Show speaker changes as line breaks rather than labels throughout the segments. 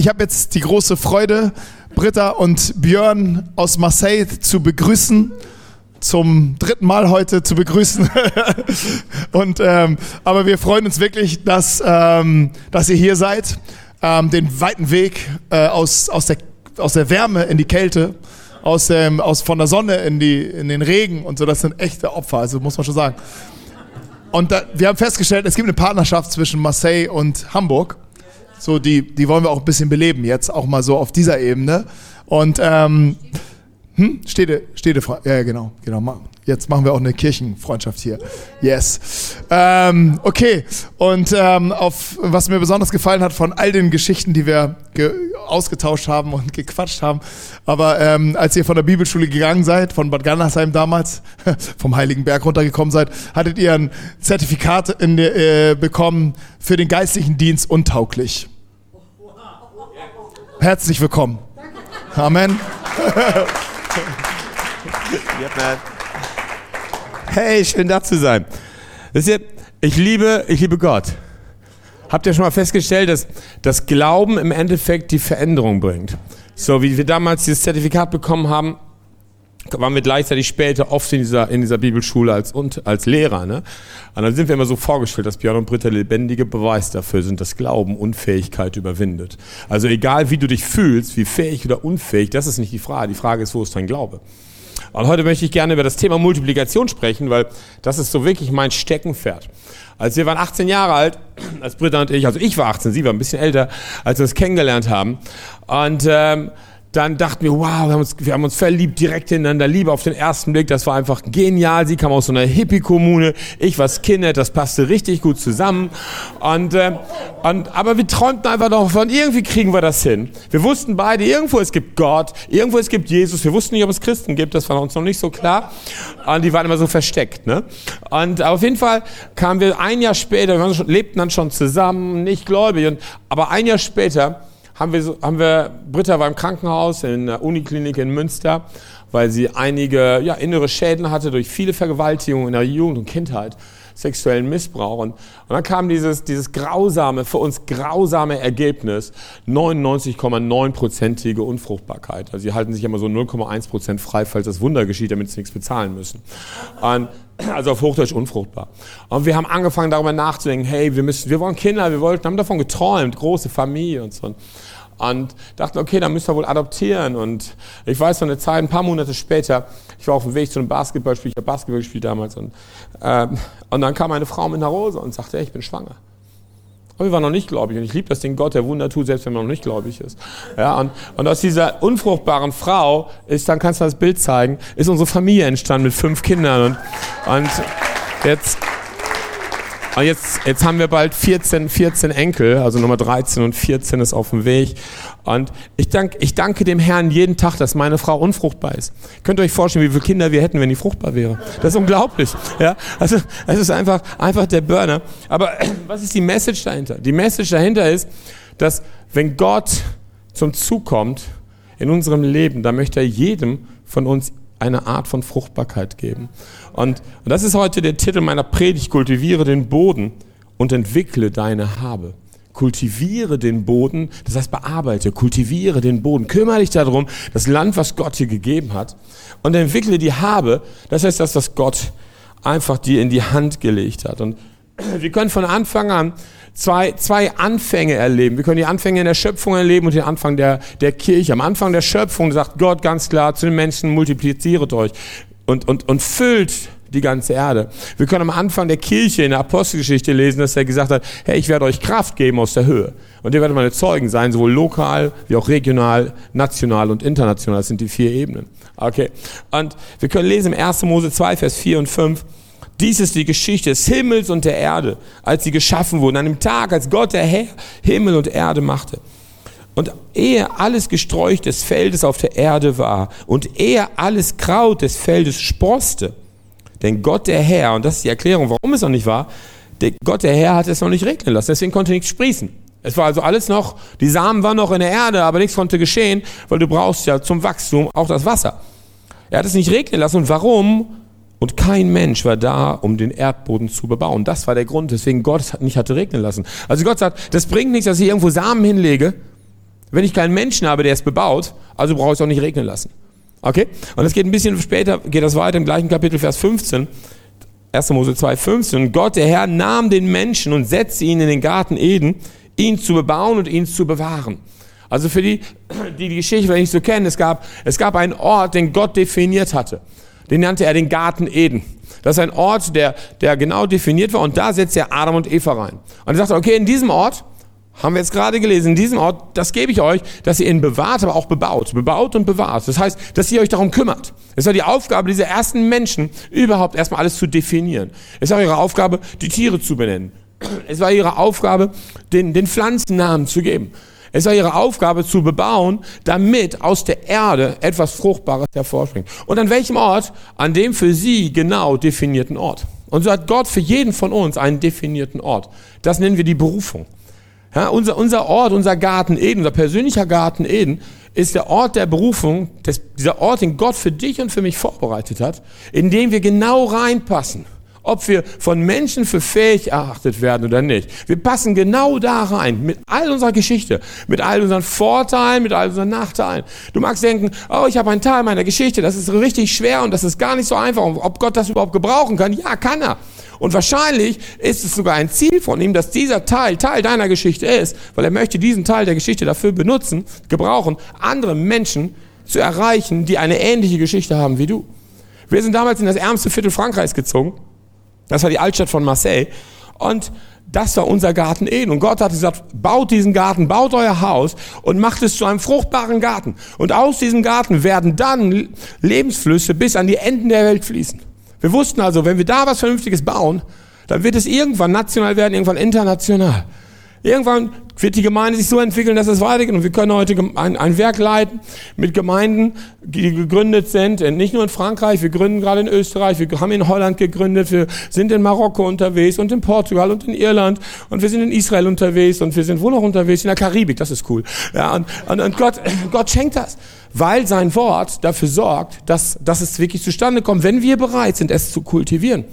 ich habe jetzt die große Freude, Britta und Björn aus Marseille zu begrüßen zum dritten Mal heute zu begrüßen. und, ähm, aber wir freuen uns wirklich, dass, ähm, dass ihr hier seid. Ähm, den weiten Weg äh, aus, aus, der, aus der Wärme in die Kälte, aus dem, aus, von der Sonne in, die, in den Regen und so. Das sind echte Opfer, also muss man schon sagen. Und da, wir haben festgestellt, es gibt eine Partnerschaft zwischen Marseille und Hamburg. So, die, die wollen wir auch ein bisschen beleben jetzt, auch mal so auf dieser Ebene. Und ähm, hm? Städte, Städte, ja, genau, genau. Jetzt machen wir auch eine Kirchenfreundschaft hier. Yes. Ähm, okay. Und ähm, auf was mir besonders gefallen hat von all den Geschichten, die wir ausgetauscht haben und gequatscht haben, aber ähm, als ihr von der Bibelschule gegangen seid, von Bad Gandersheim damals, vom Heiligen Berg runtergekommen seid, hattet ihr ein Zertifikat in, äh, bekommen für den geistlichen Dienst untauglich. Herzlich willkommen. Amen.
Hey, schön da zu sein. Ihr, ich liebe, ich liebe Gott. Habt ihr schon mal festgestellt, dass das Glauben im Endeffekt die Veränderung bringt? So wie wir damals dieses Zertifikat bekommen haben, waren wir gleichzeitig später oft in dieser, in dieser Bibelschule als, und, als Lehrer. Ne? Und dann sind wir immer so vorgestellt, dass Björn und Britta lebendige Beweis dafür sind, dass Glauben Unfähigkeit überwindet. Also egal wie du dich fühlst, wie fähig oder unfähig, das ist nicht die Frage. Die Frage ist, wo ist dein Glaube? Und heute möchte ich gerne über das Thema Multiplikation sprechen, weil das ist so wirklich mein Steckenpferd. Als wir waren 18 Jahre alt, als Britta und ich, also ich war 18, sie war ein bisschen älter, als wir uns kennengelernt haben. Und ähm, dann dachten wir, wow, wir haben, uns, wir haben uns verliebt, direkt ineinander, Liebe auf den ersten Blick, das war einfach genial. Sie kam aus so einer Hippie-Kommune, ich war Skinhead, das passte richtig gut zusammen. Und, äh, und, aber wir träumten einfach davon, irgendwie kriegen wir das hin. Wir wussten beide, irgendwo es gibt Gott, irgendwo es gibt Jesus. Wir wussten nicht, ob es Christen gibt, das war uns noch nicht so klar. Und die waren immer so versteckt. Ne? Und auf jeden Fall kamen wir ein Jahr später, wir schon, lebten dann schon zusammen, nicht gläubig. Und, aber ein Jahr später haben wir, haben wir, Britta war im Krankenhaus in der Uniklinik in Münster, weil sie einige ja, innere Schäden hatte durch viele Vergewaltigungen in der Jugend und Kindheit, sexuellen Missbrauch. Und, und dann kam dieses, dieses grausame, für uns grausame Ergebnis, 99,9-prozentige Unfruchtbarkeit. Also sie halten sich immer so 0,1 Prozent frei, falls das Wunder geschieht, damit sie nichts bezahlen müssen. Und, also auf Hochdeutsch unfruchtbar. Und wir haben angefangen darüber nachzudenken, hey, wir müssen, wir wollen Kinder, wir wollten, haben davon geträumt, große Familie und so und dachten, okay, dann müssen wir wohl adoptieren. Und ich weiß noch eine Zeit, ein paar Monate später, ich war auf dem Weg zu einem Basketballspiel, ich habe Basketball gespielt damals, und, äh, und dann kam eine Frau mit nach Hause und sagte, hey, ich bin schwanger. Aber wir waren noch nicht gläubig und ich liebe das den Gott, der Wunder tut, selbst wenn man noch nicht gläubig ist. Ja, und, und aus dieser unfruchtbaren Frau ist, dann kannst du das Bild zeigen, ist unsere Familie entstanden mit fünf Kindern und, und jetzt und jetzt, jetzt haben wir bald 14, 14 Enkel, also Nummer 13 und 14 ist auf dem Weg. Und ich, dank, ich danke dem Herrn jeden Tag, dass meine Frau unfruchtbar ist. Könnt ihr euch vorstellen, wie viele Kinder wir hätten, wenn die fruchtbar wäre? Das ist unglaublich. Ja? Also, es ist einfach, einfach der Burner. Aber was ist die Message dahinter? Die Message dahinter ist, dass wenn Gott zum Zug kommt in unserem Leben, dann möchte er jedem von uns eine Art von Fruchtbarkeit geben. Und, und das ist heute der Titel meiner Predigt, kultiviere den Boden und entwickle deine Habe. Kultiviere den Boden, das heißt bearbeite, kultiviere den Boden, kümmere dich darum, das Land, was Gott dir gegeben hat, und entwickle die Habe, das heißt das, was Gott einfach dir in die Hand gelegt hat. Und wir können von Anfang an zwei, zwei Anfänge erleben. Wir können die Anfänge in der Schöpfung erleben und den Anfang der, der Kirche. Am Anfang der Schöpfung sagt Gott ganz klar zu den Menschen, multipliziert euch und, und, und füllt die ganze Erde. Wir können am Anfang der Kirche in der Apostelgeschichte lesen, dass er gesagt hat, hey, ich werde euch Kraft geben aus der Höhe. Und ihr werdet meine Zeugen sein, sowohl lokal wie auch regional, national und international. Das sind die vier Ebenen. Okay. Und wir können lesen im 1. Mose 2, Vers 4 und 5. Dies ist die Geschichte des Himmels und der Erde, als sie geschaffen wurden, an dem Tag, als Gott der Herr Himmel und Erde machte. Und ehe alles Gesträuch des Feldes auf der Erde war und ehe alles Kraut des Feldes sproste, denn Gott der Herr, und das ist die Erklärung, warum es noch nicht war, der Gott der Herr hat es noch nicht regnen lassen, deswegen konnte nichts sprießen. Es war also alles noch, die Samen waren noch in der Erde, aber nichts konnte geschehen, weil du brauchst ja zum Wachstum auch das Wasser. Er hat es nicht regnen lassen. Und warum? Und kein Mensch war da, um den Erdboden zu bebauen. Das war der Grund, weswegen Gott es nicht hatte regnen lassen. Also Gott sagt, das bringt nichts, dass ich irgendwo Samen hinlege. Wenn ich keinen Menschen habe, der es bebaut, also brauche ich es auch nicht regnen lassen. Okay? Und es geht ein bisschen später, geht das weiter im gleichen Kapitel, Vers 15. 1. Mose 2, 15. Gott, der Herr, nahm den Menschen und setzte ihn in den Garten Eden, ihn zu bebauen und ihn zu bewahren. Also für die, die die Geschichte vielleicht nicht so kennen, es gab, es gab einen Ort, den Gott definiert hatte. Den nannte er den Garten Eden. Das ist ein Ort, der, der genau definiert war und da setzt er Adam und Eva rein. Und er sagte, okay, in diesem Ort, haben wir jetzt gerade gelesen, in diesem Ort, das gebe ich euch, dass ihr ihn bewahrt, aber auch bebaut. Bebaut und bewahrt. Das heißt, dass ihr euch darum kümmert. Es war die Aufgabe dieser ersten Menschen, überhaupt erstmal alles zu definieren. Es war ihre Aufgabe, die Tiere zu benennen. Es war ihre Aufgabe, den, den Pflanzennamen zu geben. Es war ihre Aufgabe zu bebauen, damit aus der Erde etwas Fruchtbares hervorspringt. Und an welchem Ort? An dem für sie genau definierten Ort. Und so hat Gott für jeden von uns einen definierten Ort. Das nennen wir die Berufung. Ja, unser, unser Ort, unser Garten Eden, unser persönlicher Garten Eden, ist der Ort der Berufung, des, dieser Ort, den Gott für dich und für mich vorbereitet hat, in dem wir genau reinpassen ob wir von Menschen für fähig erachtet werden oder nicht. Wir passen genau da rein, mit all unserer Geschichte, mit all unseren Vorteilen, mit all unseren Nachteilen. Du magst denken, oh, ich habe einen Teil meiner Geschichte, das ist richtig schwer und das ist gar nicht so einfach. Ob Gott das überhaupt gebrauchen kann? Ja, kann er. Und wahrscheinlich ist es sogar ein Ziel von ihm, dass dieser Teil Teil deiner Geschichte ist, weil er möchte diesen Teil der Geschichte dafür benutzen, gebrauchen, andere Menschen zu erreichen, die eine ähnliche Geschichte haben wie du. Wir sind damals in das ärmste Viertel Frankreichs gezogen das war die Altstadt von Marseille. Und das war unser Garten Eden. Und Gott hat gesagt, baut diesen Garten, baut euer Haus und macht es zu einem fruchtbaren Garten. Und aus diesem Garten werden dann Lebensflüsse bis an die Enden der Welt fließen. Wir wussten also, wenn wir da was Vernünftiges bauen, dann wird es irgendwann national werden, irgendwann international. Irgendwann wird die Gemeinde sich so entwickeln, dass es weitergeht. Und wir können heute ein, ein, Werk leiten mit Gemeinden, die gegründet sind, nicht nur in Frankreich, wir gründen gerade in Österreich, wir haben in Holland gegründet, wir sind in Marokko unterwegs und in Portugal und in Irland und wir sind in Israel unterwegs und wir sind wo noch unterwegs? In der Karibik, das ist cool. Ja, und, und, und Gott, Gott schenkt das, weil sein Wort dafür sorgt, dass, dass es wirklich zustande kommt, wenn wir bereit sind, es zu kultivieren.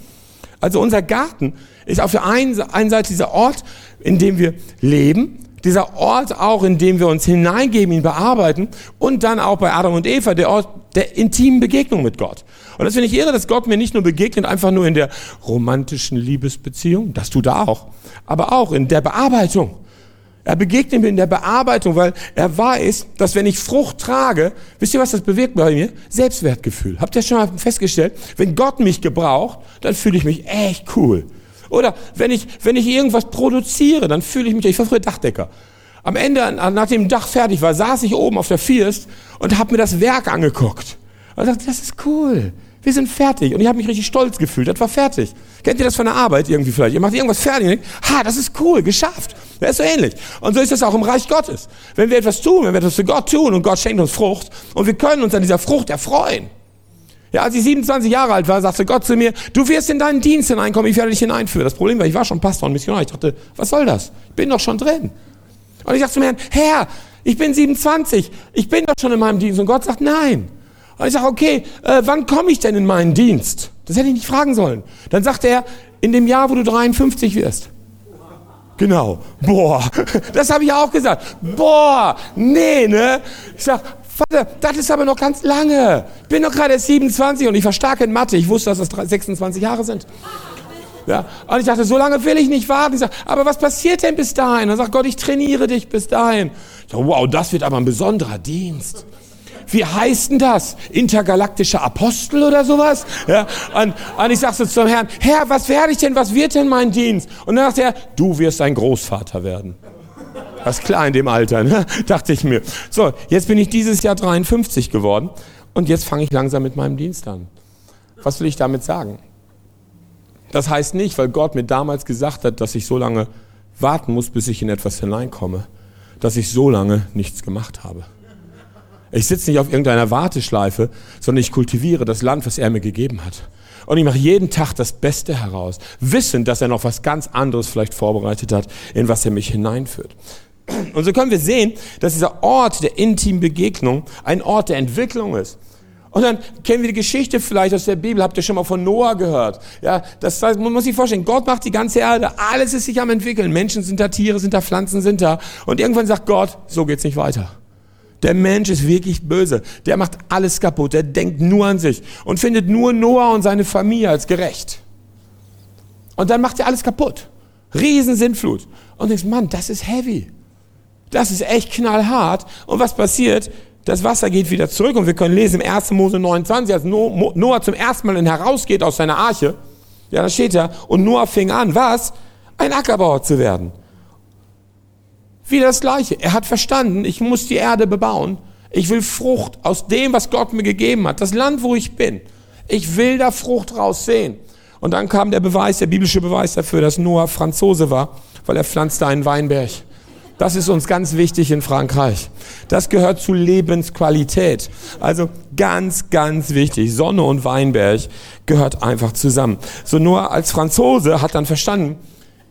Also unser Garten ist auf der einen, Seite dieser Ort, in dem wir leben, dieser Ort auch, in dem wir uns hineingeben, ihn bearbeiten und dann auch bei Adam und Eva der Ort der intimen Begegnung mit Gott. Und das finde ich irre, dass Gott mir nicht nur begegnet, einfach nur in der romantischen Liebesbeziehung, das tut er auch, aber auch in der Bearbeitung. Er begegnet mir in der Bearbeitung, weil er weiß, dass wenn ich Frucht trage, wisst ihr, was das bewirkt bei mir? Selbstwertgefühl. Habt ihr schon mal festgestellt? Wenn Gott mich gebraucht, dann fühle ich mich echt cool. Oder wenn ich, wenn ich irgendwas produziere, dann fühle ich mich, ich war früher Dachdecker. Am Ende, nachdem dem Dach fertig war, saß ich oben auf der First und habe mir das Werk angeguckt. Und dachte, das ist cool wir sind fertig. Und ich habe mich richtig stolz gefühlt, das war fertig. Kennt ihr das von der Arbeit irgendwie vielleicht? Ihr macht irgendwas fertig und denkt, ha, das ist cool, geschafft. Das ist so ähnlich. Und so ist es auch im Reich Gottes. Wenn wir etwas tun, wenn wir etwas für Gott tun und Gott schenkt uns Frucht und wir können uns an dieser Frucht erfreuen. Ja, als ich 27 Jahre alt war, sagte Gott zu mir, du wirst in deinen Dienst hineinkommen, ich werde dich hineinführen. Das Problem war, ich war schon Pastor und Missionar. Ich dachte, was soll das? Ich bin doch schon drin. Und ich sagte zu mir, Herr, ich bin 27, ich bin doch schon in meinem Dienst. Und Gott sagt, nein. Und ich sage, okay, äh, wann komme ich denn in meinen Dienst? Das hätte ich nicht fragen sollen. Dann sagt er, in dem Jahr, wo du 53 wirst. Genau. Boah, das habe ich auch gesagt. Boah, nee, ne? Ich sag, Vater, das ist aber noch ganz lange. Ich bin doch gerade 27 und ich war stark in Mathe. Ich wusste, dass das 26 Jahre sind. Ja, und ich dachte, so lange will ich nicht warten. Ich sag, aber was passiert denn bis dahin? Dann sagt Gott, ich trainiere dich bis dahin. Ich sag, wow, das wird aber ein besonderer Dienst wie heißt denn das? Intergalaktischer Apostel oder sowas? Ja, und, und ich sag so zum Herrn, Herr, was werde ich denn, was wird denn mein Dienst? Und dann sagt er, du wirst ein Großvater werden. Das ist klar in dem Alter, ne? dachte ich mir. So, jetzt bin ich dieses Jahr 53 geworden und jetzt fange ich langsam mit meinem Dienst an. Was will ich damit sagen? Das heißt nicht, weil Gott mir damals gesagt hat, dass ich so lange warten muss, bis ich in etwas hineinkomme, dass ich so lange nichts gemacht habe. Ich sitze nicht auf irgendeiner Warteschleife, sondern ich kultiviere das Land, was er mir gegeben hat. Und ich mache jeden Tag das Beste heraus, wissend, dass er noch was ganz anderes vielleicht vorbereitet hat, in was er mich hineinführt. Und so können wir sehen, dass dieser Ort der intimen Begegnung ein Ort der Entwicklung ist. Und dann kennen wir die Geschichte vielleicht aus der Bibel, habt ihr schon mal von Noah gehört. Ja, das heißt, man muss sich vorstellen, Gott macht die ganze Erde, alles ist sich am entwickeln. Menschen sind da, Tiere sind da, Pflanzen sind da. Und irgendwann sagt Gott, so geht's nicht weiter. Der Mensch ist wirklich böse. Der macht alles kaputt. Der denkt nur an sich und findet nur Noah und seine Familie als gerecht. Und dann macht er alles kaputt. Riesensintflut. Und denkst, Mann, das ist heavy. Das ist echt knallhart. Und was passiert? Das Wasser geht wieder zurück und wir können lesen im 1. Mose 29, als Noah zum ersten Mal herausgeht aus seiner Arche, ja, da steht er, und Noah fing an, was? Ein Ackerbauer zu werden. Wieder das Gleiche. Er hat verstanden, ich muss die Erde bebauen. Ich will Frucht aus dem, was Gott mir gegeben hat. Das Land, wo ich bin. Ich will da Frucht raussehen. Und dann kam der Beweis, der biblische Beweis dafür, dass Noah Franzose war, weil er pflanzte einen Weinberg. Das ist uns ganz wichtig in Frankreich. Das gehört zu Lebensqualität. Also ganz, ganz wichtig. Sonne und Weinberg gehört einfach zusammen. So nur als Franzose hat dann verstanden,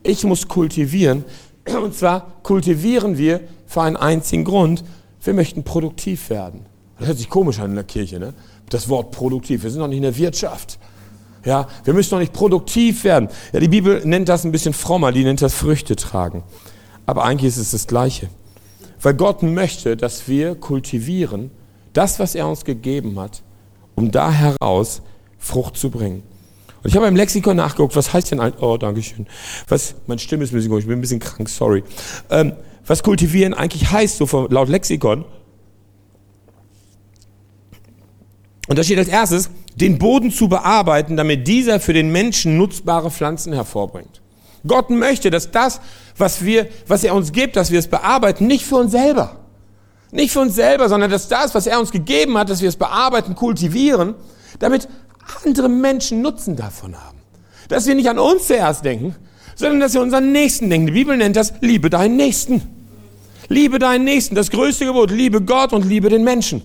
ich muss kultivieren. Und zwar kultivieren wir für einen einzigen Grund. Wir möchten produktiv werden. Das hört sich komisch an in der Kirche, ne? Das Wort produktiv. Wir sind noch nicht in der Wirtschaft. Ja, wir müssen noch nicht produktiv werden. Ja, die Bibel nennt das ein bisschen frommer, die nennt das Früchte tragen. Aber eigentlich ist es das Gleiche. Weil Gott möchte, dass wir kultivieren, das, was er uns gegeben hat, um da heraus Frucht zu bringen. Und ich habe im Lexikon nachgeguckt, was heißt denn ein, oh, Dankeschön. Was, meine Stimme ist ein bisschen komisch, ich bin ein bisschen krank, sorry. Ähm, was kultivieren eigentlich heißt, so von, laut Lexikon. Und da steht als erstes, den Boden zu bearbeiten, damit dieser für den Menschen nutzbare Pflanzen hervorbringt. Gott möchte, dass das, was wir, was er uns gibt, dass wir es bearbeiten, nicht für uns selber. Nicht für uns selber, sondern dass das, was er uns gegeben hat, dass wir es bearbeiten, kultivieren, damit andere Menschen Nutzen davon haben. Dass wir nicht an uns zuerst denken, sondern dass wir unseren Nächsten denken. Die Bibel nennt das, liebe deinen Nächsten. Liebe deinen Nächsten. Das größte Gebot, liebe Gott und liebe den Menschen.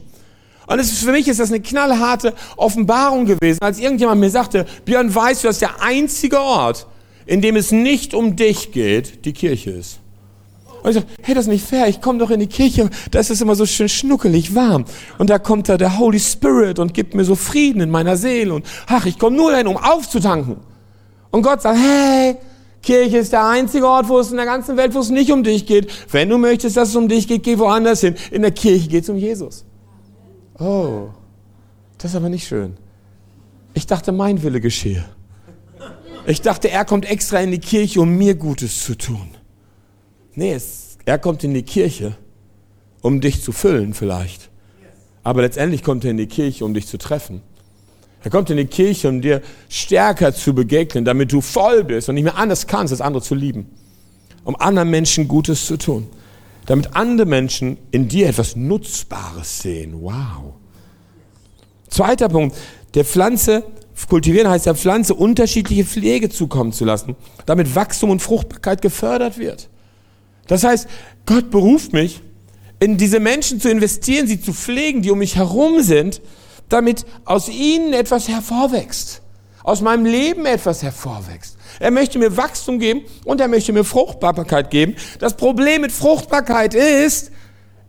Und ist, für mich ist das eine knallharte Offenbarung gewesen, als irgendjemand mir sagte, Björn, weißt du, dass der einzige Ort, in dem es nicht um dich geht, die Kirche ist. Und ich sage, hey, das ist nicht fair, ich komme doch in die Kirche, da ist es immer so schön schnuckelig warm. Und da kommt da der Holy Spirit und gibt mir so Frieden in meiner Seele. Und ach, ich komme nur dahin, um aufzutanken. Und Gott sagt, hey, Kirche ist der einzige Ort, wo es in der ganzen Welt, wo es nicht um dich geht. Wenn du möchtest, dass es um dich geht, geh woanders hin. In der Kirche geht es um Jesus. Oh, das ist aber nicht schön. Ich dachte, mein Wille geschehe. Ich dachte, er kommt extra in die Kirche, um mir Gutes zu tun. Nee, es, er kommt in die Kirche, um dich zu füllen vielleicht. Aber letztendlich kommt er in die Kirche, um dich zu treffen. Er kommt in die Kirche, um dir stärker zu begegnen, damit du voll bist und nicht mehr anders kannst, als andere zu lieben. Um anderen Menschen Gutes zu tun. Damit andere Menschen in dir etwas Nutzbares sehen. Wow. Zweiter Punkt. Der Pflanze Kultivieren heißt der Pflanze unterschiedliche Pflege zukommen zu lassen, damit Wachstum und Fruchtbarkeit gefördert wird. Das heißt, Gott beruft mich, in diese Menschen zu investieren, sie zu pflegen, die um mich herum sind, damit aus ihnen etwas hervorwächst, aus meinem Leben etwas hervorwächst. Er möchte mir Wachstum geben und er möchte mir Fruchtbarkeit geben. Das Problem mit Fruchtbarkeit ist,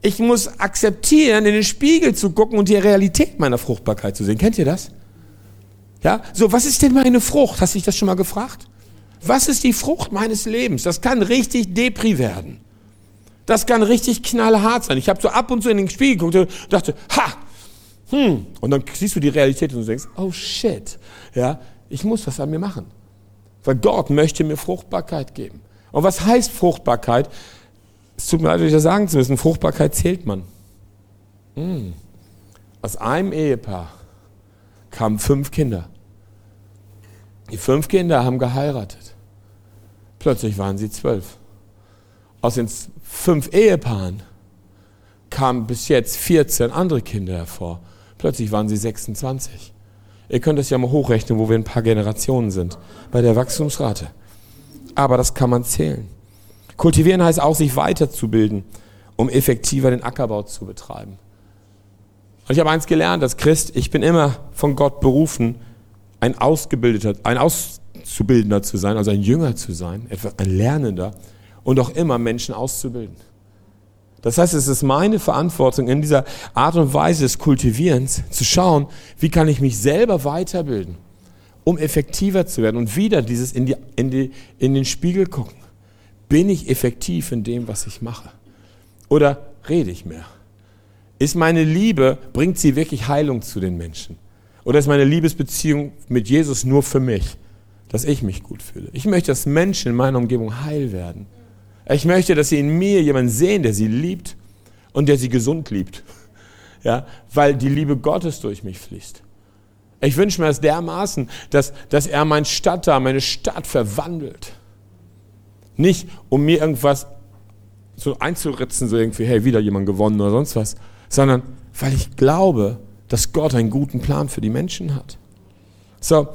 ich muss akzeptieren, in den Spiegel zu gucken und die Realität meiner Fruchtbarkeit zu sehen. Kennt ihr das? Ja, so, was ist denn meine Frucht? Hast du dich das schon mal gefragt? Was ist die Frucht meines Lebens? Das kann richtig Depri werden. Das kann richtig knallhart sein. Ich habe so ab und zu in den Spiegel geguckt und dachte, ha, hm. Und dann siehst du die Realität und du denkst, oh shit, ja, ich muss was an mir machen. Weil Gott möchte mir Fruchtbarkeit geben. Und was heißt Fruchtbarkeit? Es tut mir leid, euch das sagen zu müssen. Fruchtbarkeit zählt man. Hm. Aus einem Ehepaar kamen fünf Kinder. Die fünf Kinder haben geheiratet. Plötzlich waren sie zwölf. Aus den fünf Ehepaaren kamen bis jetzt 14 andere Kinder hervor. Plötzlich waren sie 26. Ihr könnt es ja mal hochrechnen, wo wir ein paar Generationen sind, bei der Wachstumsrate. Aber das kann man zählen. Kultivieren heißt auch, sich weiterzubilden, um effektiver den Ackerbau zu betreiben. Und ich habe eins gelernt als Christ, ich bin immer von Gott berufen, ein Ausgebildeter, ein Auszubildender zu sein, also ein Jünger zu sein, ein Lernender und auch immer Menschen auszubilden. Das heißt, es ist meine Verantwortung in dieser Art und Weise des Kultivierens zu schauen, wie kann ich mich selber weiterbilden, um effektiver zu werden und wieder dieses in, die, in, die, in den Spiegel gucken. Bin ich effektiv in dem, was ich mache? Oder rede ich mehr? Ist meine Liebe, bringt sie wirklich Heilung zu den Menschen? Oder ist meine Liebesbeziehung mit Jesus nur für mich, dass ich mich gut fühle? Ich möchte, dass Menschen in meiner Umgebung heil werden. Ich möchte, dass sie in mir jemanden sehen, der sie liebt und der sie gesund liebt. Ja, weil die Liebe Gottes durch mich fließt. Ich wünsche mir das dermaßen, dass, dass er mein Stadt meine Stadt verwandelt. Nicht, um mir irgendwas so einzuritzen, so irgendwie, hey, wieder jemand gewonnen oder sonst was, sondern weil ich glaube, dass Gott einen guten Plan für die Menschen hat. So,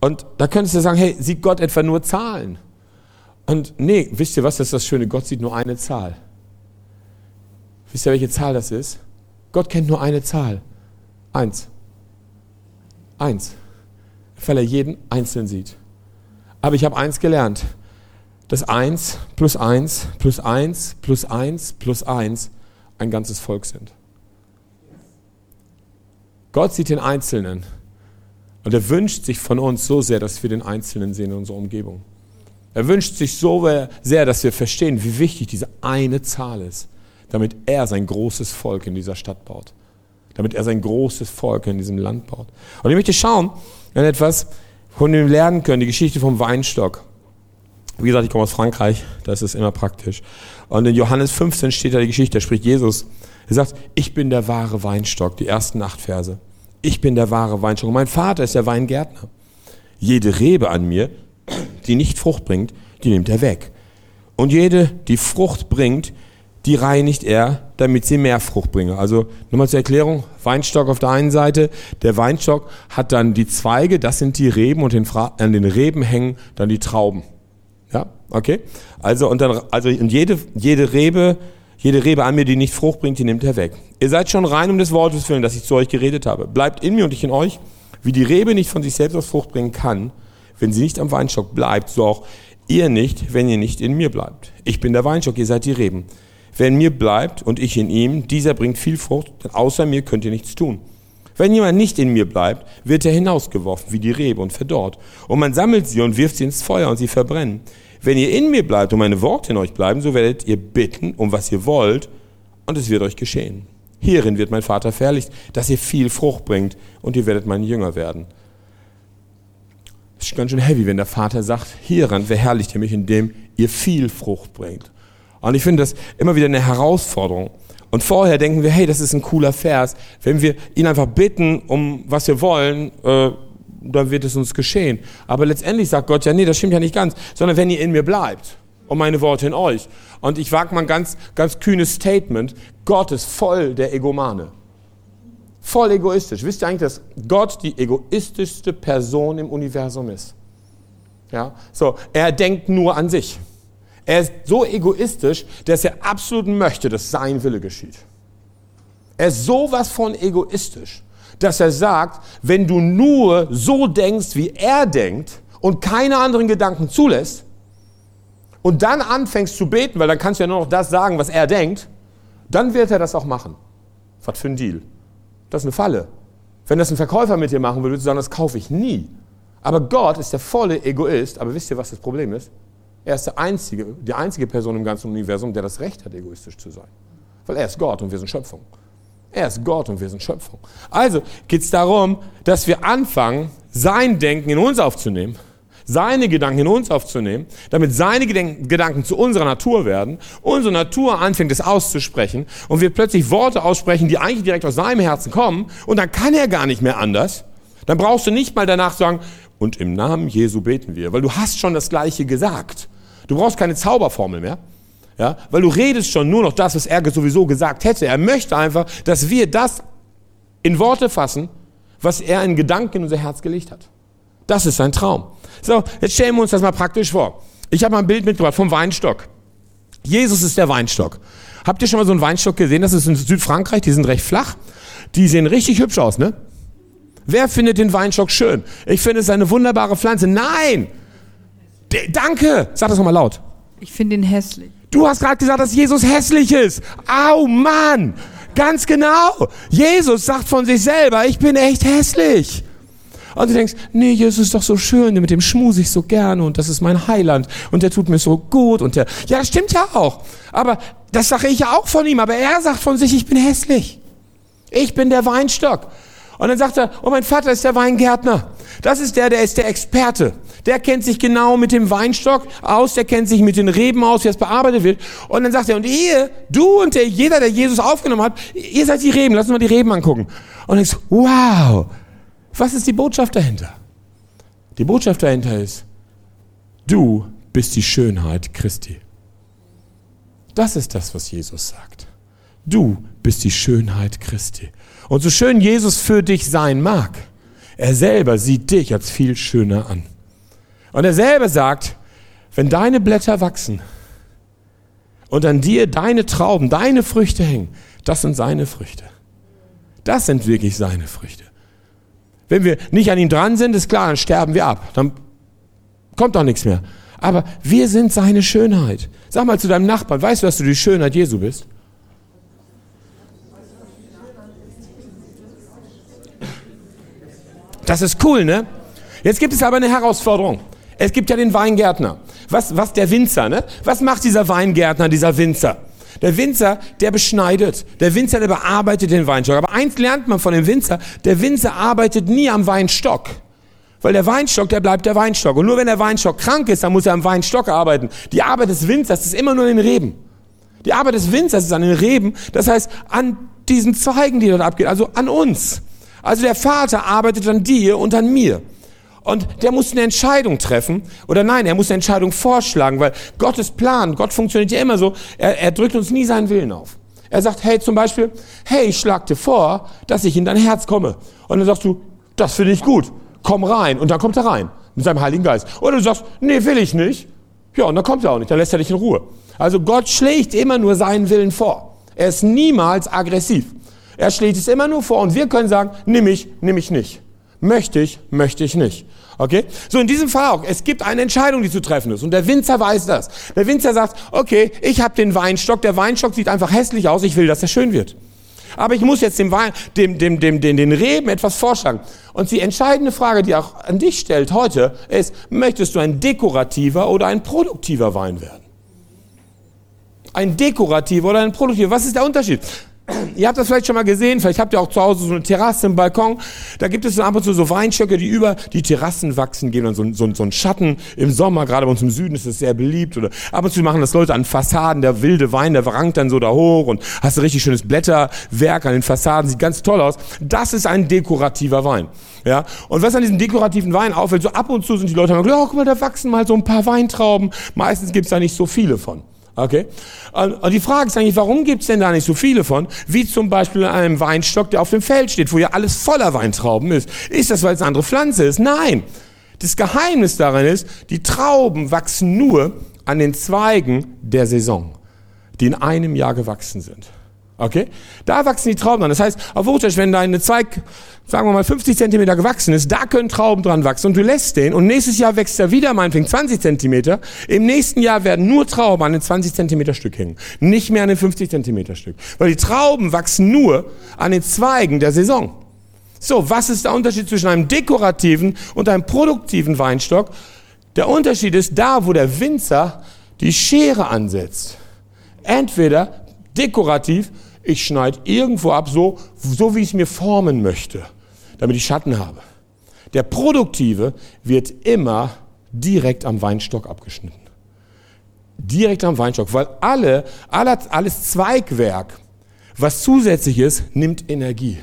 und da könntest du sagen, hey, sieht Gott etwa nur Zahlen? Und nee, wisst ihr was, das ist das Schöne, Gott sieht nur eine Zahl. Wisst ihr, welche Zahl das ist? Gott kennt nur eine Zahl. Eins. Eins. Weil er jeden Einzelnen sieht. Aber ich habe eins gelernt, dass eins plus eins plus eins plus eins plus eins ein ganzes Volk sind. Gott sieht den Einzelnen und er wünscht sich von uns so sehr, dass wir den Einzelnen sehen in unserer Umgebung. Er wünscht sich so sehr, dass wir verstehen, wie wichtig diese eine Zahl ist, damit er sein großes Volk in dieser Stadt baut. Damit er sein großes Volk in diesem Land baut. Und ich möchte schauen an etwas, von wir lernen können, die Geschichte vom Weinstock. Wie gesagt, ich komme aus Frankreich, das ist immer praktisch. Und in Johannes 15 steht da die Geschichte, da spricht Jesus. Er sagt, ich bin der wahre Weinstock, die ersten acht Verse. Ich bin der wahre Weinstock mein Vater ist der Weingärtner. Jede Rebe an mir, die nicht Frucht bringt, die nimmt er weg. Und jede, die Frucht bringt, die reinigt er, damit sie mehr Frucht bringe. Also nochmal zur Erklärung, Weinstock auf der einen Seite, der Weinstock hat dann die Zweige, das sind die Reben und an den Reben hängen dann die Trauben. Ja, okay? Also und dann also und jede jede Rebe, jede Rebe an mir, die nicht Frucht bringt, die nimmt er weg. Ihr seid schon rein um des Wortes willen, dass ich zu euch geredet habe. Bleibt in mir und ich in euch, wie die Rebe nicht von sich selbst aus Frucht bringen kann, wenn sie nicht am Weinstock bleibt, so auch ihr nicht, wenn ihr nicht in mir bleibt. Ich bin der Weinstock, ihr seid die Reben. Wer in mir bleibt und ich in ihm, dieser bringt viel Frucht, denn außer mir könnt ihr nichts tun. Wenn jemand nicht in mir bleibt, wird er hinausgeworfen wie die Rebe und verdorrt. Und man sammelt sie und wirft sie ins Feuer und sie verbrennen. Wenn ihr in mir bleibt und meine Worte in euch bleiben, so werdet ihr bitten, um was ihr wollt, und es wird euch geschehen. Hierin wird mein Vater verherrlicht, dass ihr viel Frucht bringt, und ihr werdet mein Jünger werden. Das ist ganz schön heavy, wenn der Vater sagt, hieran verherrlicht ihr mich, indem ihr viel Frucht bringt. Und ich finde das immer wieder eine Herausforderung. Und vorher denken wir, hey, das ist ein cooler Vers. Wenn wir ihn einfach bitten, um was wir wollen, äh, dann wird es uns geschehen. Aber letztendlich sagt Gott ja, nee, das stimmt ja nicht ganz, sondern wenn ihr in mir bleibt und meine Worte in euch. Und ich wage mal ein ganz, ganz kühnes Statement. Gott ist voll der Egomane. Voll egoistisch. Wisst ihr eigentlich, dass Gott die egoistischste Person im Universum ist? Ja, so, er denkt nur an sich. Er ist so egoistisch, dass er absolut möchte, dass sein Wille geschieht. Er ist sowas von egoistisch, dass er sagt, wenn du nur so denkst, wie er denkt und keine anderen Gedanken zulässt und dann anfängst zu beten, weil dann kannst du ja nur noch das sagen, was er denkt, dann wird er das auch machen. Was für ein Deal. Das ist eine Falle. Wenn das ein Verkäufer mit dir machen würde, würdest du sagen, das kaufe ich nie. Aber Gott ist der volle Egoist. Aber wisst ihr, was das Problem ist? Er ist der einzige, die einzige Person im ganzen Universum, der das Recht hat, egoistisch zu sein. Weil er ist Gott und wir sind Schöpfung. Er ist Gott und wir sind Schöpfung. Also geht es darum, dass wir anfangen, sein Denken in uns aufzunehmen seine Gedanken in uns aufzunehmen, damit seine Gedanken zu unserer Natur werden, unsere Natur anfängt es auszusprechen und wir plötzlich Worte aussprechen, die eigentlich direkt aus seinem Herzen kommen und dann kann er gar nicht mehr anders. Dann brauchst du nicht mal danach sagen, und im Namen Jesu beten wir, weil du hast schon das Gleiche gesagt. Du brauchst keine Zauberformel mehr. Ja, weil du redest schon nur noch das, was er sowieso gesagt hätte. Er möchte einfach, dass wir das in Worte fassen, was er in Gedanken in unser Herz gelegt hat. Das ist sein Traum. So, jetzt stellen wir uns das mal praktisch vor. Ich habe mal ein Bild mitgebracht vom Weinstock. Jesus ist der Weinstock. Habt ihr schon mal so einen Weinstock gesehen? Das ist in Südfrankreich, die sind recht flach. Die sehen richtig hübsch aus, ne? Wer findet den Weinstock schön? Ich finde es eine wunderbare Pflanze. Nein! D danke! Sag das nochmal laut.
Ich finde ihn hässlich.
Du hast gerade gesagt, dass Jesus hässlich ist. Au, Mann! Ganz genau. Jesus sagt von sich selber, ich bin echt hässlich. Und du denkst, nee, Jesus ist doch so schön, mit dem schmuse ich so gerne und das ist mein Heiland und der tut mir so gut und der, ja, das stimmt ja auch. Aber das sage ich ja auch von ihm, aber er sagt von sich, ich bin hässlich. Ich bin der Weinstock. Und dann sagt er, oh, mein Vater ist der Weingärtner. Das ist der, der ist der Experte. Der kennt sich genau mit dem Weinstock aus, der kennt sich mit den Reben aus, wie das bearbeitet wird. Und dann sagt er, und ihr, du und der, jeder, der Jesus aufgenommen hat, ihr seid die Reben, lass uns mal die Reben angucken. Und denkst, wow, was ist die Botschaft dahinter? Die Botschaft dahinter ist, du bist die Schönheit Christi. Das ist das, was Jesus sagt. Du bist die Schönheit Christi. Und so schön Jesus für dich sein mag, er selber sieht dich als viel schöner an. Und er selber sagt, wenn deine Blätter wachsen und an dir deine Trauben, deine Früchte hängen, das sind seine Früchte. Das sind wirklich seine Früchte. Wenn wir nicht an ihm dran sind, ist klar, dann sterben wir ab. Dann kommt doch nichts mehr. Aber wir sind seine Schönheit. Sag mal zu deinem Nachbarn, weißt du, dass du die Schönheit Jesu bist? Das ist cool, ne? Jetzt gibt es aber eine Herausforderung. Es gibt ja den Weingärtner. Was, was der Winzer, ne? Was macht dieser Weingärtner, dieser Winzer? Der Winzer, der beschneidet. Der Winzer, der bearbeitet den Weinstock. Aber eins lernt man von dem Winzer, der Winzer arbeitet nie am Weinstock. Weil der Weinstock, der bleibt der Weinstock. Und nur wenn der Weinstock krank ist, dann muss er am Weinstock arbeiten. Die Arbeit des Winzers ist immer nur in den Reben. Die Arbeit des Winzers ist an den Reben, das heißt an diesen Zweigen, die dort abgehen, also an uns. Also der Vater arbeitet an dir und an mir. Und der muss eine Entscheidung treffen. Oder nein, er muss eine Entscheidung vorschlagen, weil Gottes Plan, Gott funktioniert ja immer so, er, er drückt uns nie seinen Willen auf. Er sagt, hey, zum Beispiel, hey, ich schlag dir vor, dass ich in dein Herz komme. Und dann sagst du, das finde ich gut, komm rein. Und dann kommt er rein mit seinem Heiligen Geist. Oder du sagst, nee, will ich nicht. Ja, und dann kommt er auch nicht, dann lässt er dich in Ruhe. Also Gott schlägt immer nur seinen Willen vor. Er ist niemals aggressiv. Er schlägt es immer nur vor und wir können sagen, nimm ich, nimm ich nicht. Möchte ich, möchte ich nicht. Okay? So in diesem Fall auch. Es gibt eine Entscheidung, die zu treffen ist. Und der Winzer weiß das. Der Winzer sagt, okay, ich habe den Weinstock. Der Weinstock sieht einfach hässlich aus. Ich will, dass er schön wird. Aber ich muss jetzt dem, Wein, dem, dem, dem, dem, den Reben etwas vorschlagen. Und die entscheidende Frage, die auch an dich stellt heute, ist, möchtest du ein dekorativer oder ein produktiver Wein werden? Ein dekorativer oder ein produktiver. Was ist der Unterschied? Ihr habt das vielleicht schon mal gesehen, vielleicht habt ihr auch zu Hause so eine Terrasse im Balkon. Da gibt es ab und zu so Weinstöcke, die über die Terrassen wachsen, geben dann so, so, so einen Schatten im Sommer, gerade bei uns im Süden ist das sehr beliebt. Oder ab und zu machen das Leute an Fassaden, der wilde Wein, der rankt dann so da hoch und hast ein richtig schönes Blätterwerk an den Fassaden, sieht ganz toll aus. Das ist ein dekorativer Wein. Ja, und was an diesem dekorativen Wein auffällt, so ab und zu sind die Leute immer, oh, guck mal, da wachsen mal so ein paar Weintrauben. Meistens gibt's da nicht so viele von. Okay? Und die Frage ist eigentlich, warum gibt es denn da nicht so viele von, wie zum Beispiel an einem Weinstock, der auf dem Feld steht, wo ja alles voller Weintrauben ist? Ist das, weil es eine andere Pflanze ist? Nein. Das Geheimnis daran ist, die Trauben wachsen nur an den Zweigen der Saison, die in einem Jahr gewachsen sind. Okay? Da wachsen die Trauben dran. Das heißt, auf Hochdeutsch, wenn dein Zweig, sagen wir mal, 50 Zentimeter gewachsen ist, da können Trauben dran wachsen und du lässt den und nächstes Jahr wächst er wieder meinetwegen 20 Zentimeter. Im nächsten Jahr werden nur Trauben an den 20 Zentimeter Stück hängen. Nicht mehr an den 50 Zentimeter Stück. Weil die Trauben wachsen nur an den Zweigen der Saison. So, was ist der Unterschied zwischen einem dekorativen und einem produktiven Weinstock? Der Unterschied ist da, wo der Winzer die Schere ansetzt. Entweder dekorativ ich schneide irgendwo ab, so, so wie ich es mir formen möchte, damit ich Schatten habe. Der Produktive wird immer direkt am Weinstock abgeschnitten. Direkt am Weinstock, weil alle, alle alles Zweigwerk, was zusätzlich ist, nimmt Energie,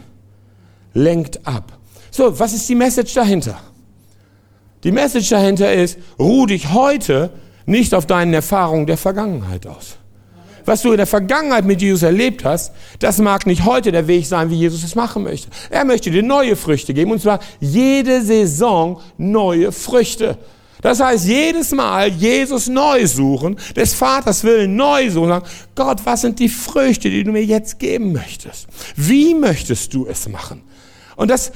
lenkt ab. So, was ist die Message dahinter? Die Message dahinter ist, ruh dich heute nicht auf deinen Erfahrungen der Vergangenheit aus was du in der Vergangenheit mit Jesus erlebt hast, das mag nicht heute der Weg sein, wie Jesus es machen möchte. Er möchte dir neue Früchte geben, und zwar jede Saison neue Früchte. Das heißt, jedes Mal Jesus neu suchen, des Vaters Willen neu suchen, sagen, Gott, was sind die Früchte, die du mir jetzt geben möchtest? Wie möchtest du es machen? Und das,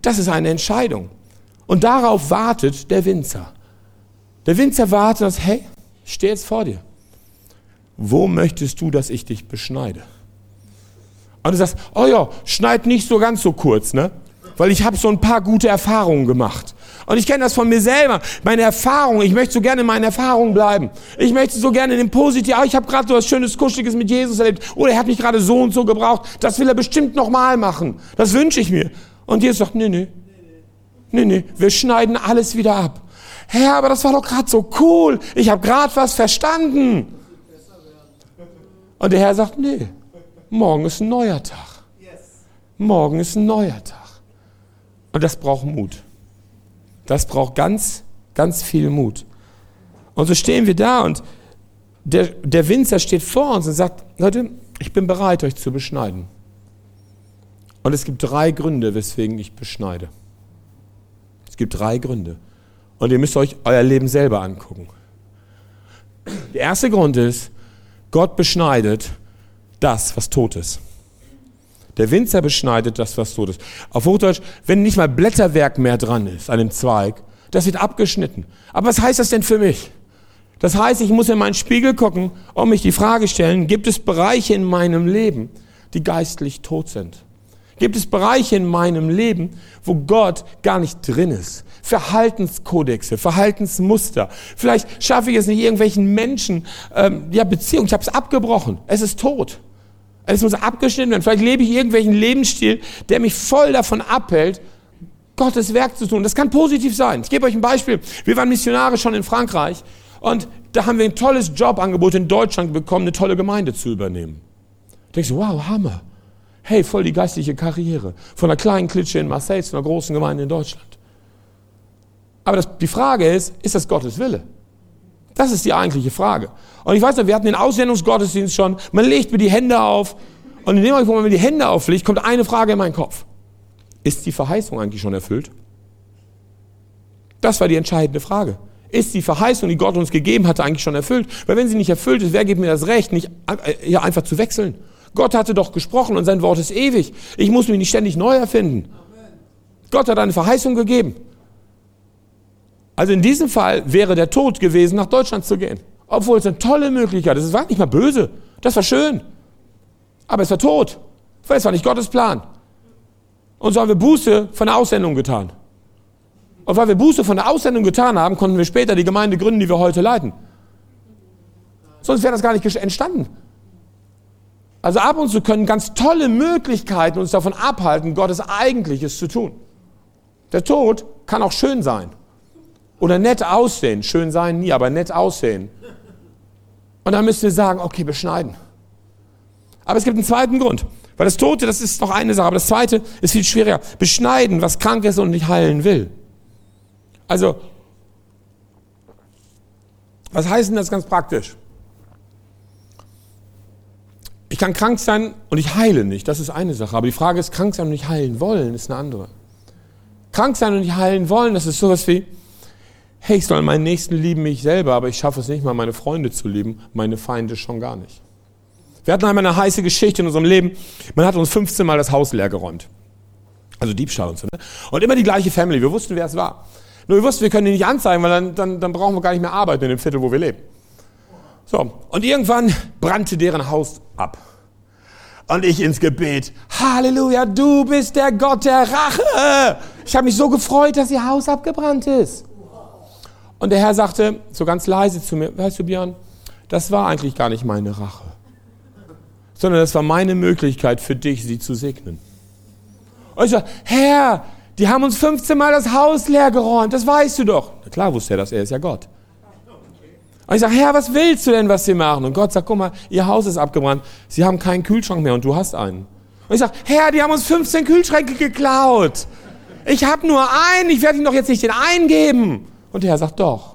das ist eine Entscheidung. Und darauf wartet der Winzer. Der Winzer wartet, dass, hey, Ich stehe jetzt vor dir. Wo möchtest du, dass ich dich beschneide? Und du sagst, oh ja, schneid nicht so ganz so kurz, ne? Weil ich habe so ein paar gute Erfahrungen gemacht. Und ich kenne das von mir selber. Meine Erfahrung, ich möchte so gerne in meinen Erfahrungen bleiben. Ich möchte so gerne in dem Positiven, oh, ich habe gerade so was Schönes, Kuscheliges mit Jesus erlebt. Oder er hat mich gerade so und so gebraucht. Das will er bestimmt nochmal machen. Das wünsche ich mir. Und Jesus sagt, nee, nee. Nee, nee, wir schneiden alles wieder ab. Herr, aber das war doch gerade so cool. Ich habe gerade was verstanden. Und der Herr sagt, nee, morgen ist ein neuer Tag. Morgen ist ein neuer Tag. Und das braucht Mut. Das braucht ganz, ganz viel Mut. Und so stehen wir da und der, der Winzer steht vor uns und sagt, Leute, ich bin bereit, euch zu beschneiden. Und es gibt drei Gründe, weswegen ich beschneide. Es gibt drei Gründe. Und ihr müsst euch euer Leben selber angucken. Der erste Grund ist, Gott beschneidet das, was tot ist. Der Winzer beschneidet das, was tot ist. Auf Hochdeutsch, wenn nicht mal Blätterwerk mehr dran ist an dem Zweig, das wird abgeschnitten. Aber was heißt das denn für mich? Das heißt, ich muss in meinen Spiegel gucken und mich die Frage stellen, gibt es Bereiche in meinem Leben, die geistlich tot sind? Gibt es Bereiche in meinem Leben, wo Gott gar nicht drin ist? Verhaltenskodexe, Verhaltensmuster. Vielleicht schaffe ich es nicht irgendwelchen Menschen, ähm, ja Beziehungen, ich habe es abgebrochen, es ist tot. Es muss abgeschnitten werden. Vielleicht lebe ich irgendwelchen Lebensstil, der mich voll davon abhält, Gottes Werk zu tun. Das kann positiv sein. Ich gebe euch ein Beispiel. Wir waren Missionare schon in Frankreich und da haben wir ein tolles Jobangebot in Deutschland bekommen, eine tolle Gemeinde zu übernehmen. Da denkst du, wow, Hammer. Hey, voll die geistliche Karriere. Von einer kleinen Klitsche in Marseille zu einer großen Gemeinde in Deutschland. Aber das, die Frage ist, ist das Gottes Wille? Das ist die eigentliche Frage. Und ich weiß noch, wir hatten den Aussendungsgottesdienst schon, man legt mir die Hände auf und in dem Moment, wo man mir die Hände auflegt, kommt eine Frage in meinen Kopf. Ist die Verheißung eigentlich schon erfüllt? Das war die entscheidende Frage. Ist die Verheißung, die Gott uns gegeben hatte, eigentlich schon erfüllt? Weil wenn sie nicht erfüllt ist, wer gibt mir das Recht, nicht ja, einfach zu wechseln? Gott hatte doch gesprochen und sein Wort ist ewig. Ich muss mich nicht ständig neu erfinden. Gott hat eine Verheißung gegeben. Also in diesem Fall wäre der Tod gewesen, nach Deutschland zu gehen. Obwohl es eine tolle Möglichkeit ist. Es war nicht mal böse. Das war schön. Aber es war tot. Weil es war nicht Gottes Plan. Und so haben wir Buße von der Aussendung getan. Und weil wir Buße von der Aussendung getan haben, konnten wir später die Gemeinde gründen, die wir heute leiten. Sonst wäre das gar nicht entstanden. Also ab und zu können ganz tolle Möglichkeiten uns davon abhalten, Gottes Eigentliches zu tun. Der Tod kann auch schön sein. Oder nett aussehen. Schön sein nie, aber nett aussehen. Und dann müssen wir sagen, okay, beschneiden. Aber es gibt einen zweiten Grund. Weil das Tote, das ist noch eine Sache, aber das zweite ist viel schwieriger. Beschneiden, was krank ist und nicht heilen will. Also, was heißt denn das ganz praktisch? Ich kann krank sein und ich heile nicht, das ist eine Sache. Aber die Frage ist, krank sein und nicht heilen wollen, ist eine andere. Krank sein und nicht heilen wollen, das ist sowas wie, hey, ich soll meinen Nächsten lieben, mich selber, aber ich schaffe es nicht mal, meine Freunde zu lieben, meine Feinde schon gar nicht. Wir hatten einmal eine heiße Geschichte in unserem Leben. Man hat uns 15 Mal das Haus leer geräumt. Also Diebstahl und so. Ne? Und immer die gleiche Family. Wir wussten, wer es war. Nur wir wussten, wir können die nicht anzeigen, weil dann, dann, dann brauchen wir gar nicht mehr arbeiten in dem Viertel, wo wir leben. So, und irgendwann brannte deren Haus ab. Und ich ins Gebet, Halleluja, du bist der Gott der Rache. Ich habe mich so gefreut, dass ihr Haus abgebrannt ist. Und der Herr sagte so ganz leise zu mir, weißt du Björn, das war eigentlich gar nicht meine Rache, sondern das war meine Möglichkeit für dich, sie zu segnen. Und ich sage, Herr, die haben uns 15 Mal das Haus leer geräumt, das weißt du doch. Na klar wusste er das, er ist ja Gott. Und ich sage, Herr, was willst du denn, was sie machen? Und Gott sagt, guck mal, ihr Haus ist abgebrannt, sie haben keinen Kühlschrank mehr und du hast einen. Und ich sage, Herr, die haben uns 15 Kühlschränke geklaut. Ich habe nur einen, ich werde ihnen doch jetzt nicht den einen geben. Und der Herr sagt, doch.